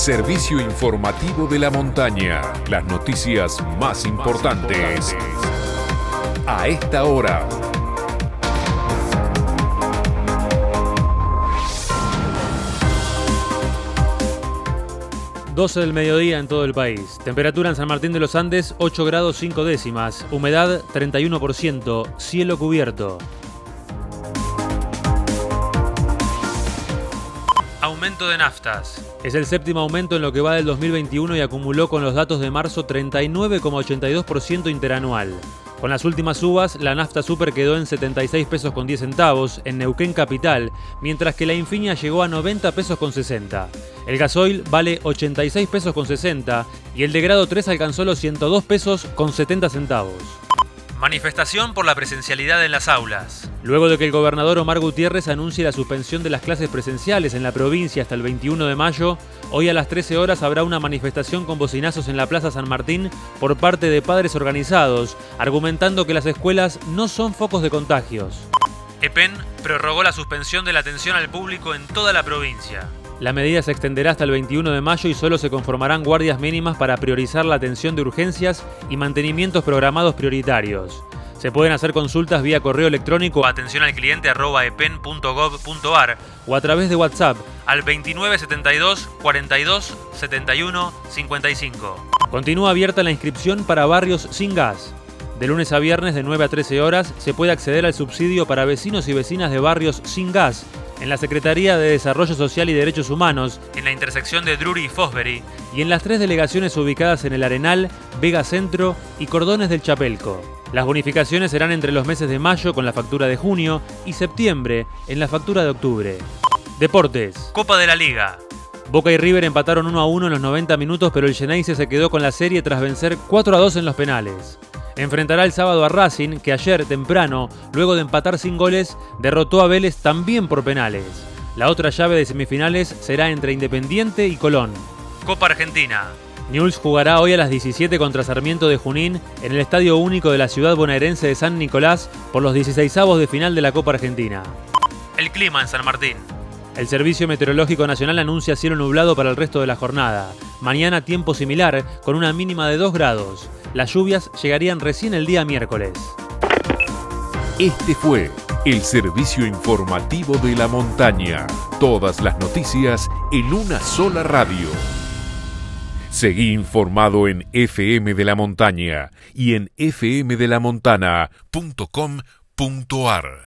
Servicio informativo de la montaña. Las noticias más importantes. A esta hora. 12 del mediodía en todo el país. Temperatura en San Martín de los Andes 8 grados 5 décimas. Humedad 31%. Cielo cubierto. Aumento de naftas. Es el séptimo aumento en lo que va del 2021 y acumuló con los datos de marzo 39,82% interanual. Con las últimas subas, la nafta super quedó en 76 pesos con 10 centavos en Neuquén Capital, mientras que la Infinia llegó a 90 pesos con 60. El gasoil vale 86 pesos con 60 y el de grado 3 alcanzó los 102 pesos con 70 centavos. Manifestación por la presencialidad en las aulas. Luego de que el gobernador Omar Gutiérrez anuncie la suspensión de las clases presenciales en la provincia hasta el 21 de mayo, hoy a las 13 horas habrá una manifestación con bocinazos en la Plaza San Martín por parte de padres organizados, argumentando que las escuelas no son focos de contagios. EPEN prorrogó la suspensión de la atención al público en toda la provincia. La medida se extenderá hasta el 21 de mayo y solo se conformarán guardias mínimas para priorizar la atención de urgencias y mantenimientos programados prioritarios. Se pueden hacer consultas vía correo electrónico atención al cliente o a través de WhatsApp al 2972 42 71 55. Continúa abierta la inscripción para barrios sin gas. De lunes a viernes de 9 a 13 horas se puede acceder al subsidio para vecinos y vecinas de barrios sin gas en la Secretaría de Desarrollo Social y Derechos Humanos, en la intersección de Drury y Fosbury, y en las tres delegaciones ubicadas en el Arenal, Vega Centro y Cordones del Chapelco. Las bonificaciones serán entre los meses de mayo con la factura de junio y septiembre en la factura de octubre. Deportes. Copa de la Liga. Boca y River empataron 1 a 1 en los 90 minutos, pero el Geneise se quedó con la serie tras vencer 4 a 2 en los penales. Enfrentará el sábado a Racing, que ayer temprano, luego de empatar sin goles, derrotó a Vélez también por penales. La otra llave de semifinales será entre Independiente y Colón. Copa Argentina. Newell's jugará hoy a las 17 contra Sarmiento de Junín en el Estadio Único de la ciudad bonaerense de San Nicolás por los 16avos de final de la Copa Argentina. El clima en San Martín. El Servicio Meteorológico Nacional anuncia cielo nublado para el resto de la jornada. Mañana tiempo similar, con una mínima de 2 grados. Las lluvias llegarían recién el día miércoles. Este fue el servicio informativo de la montaña. Todas las noticias en una sola radio. Seguí informado en FM de la Montaña y en fmdelamontana.com.ar.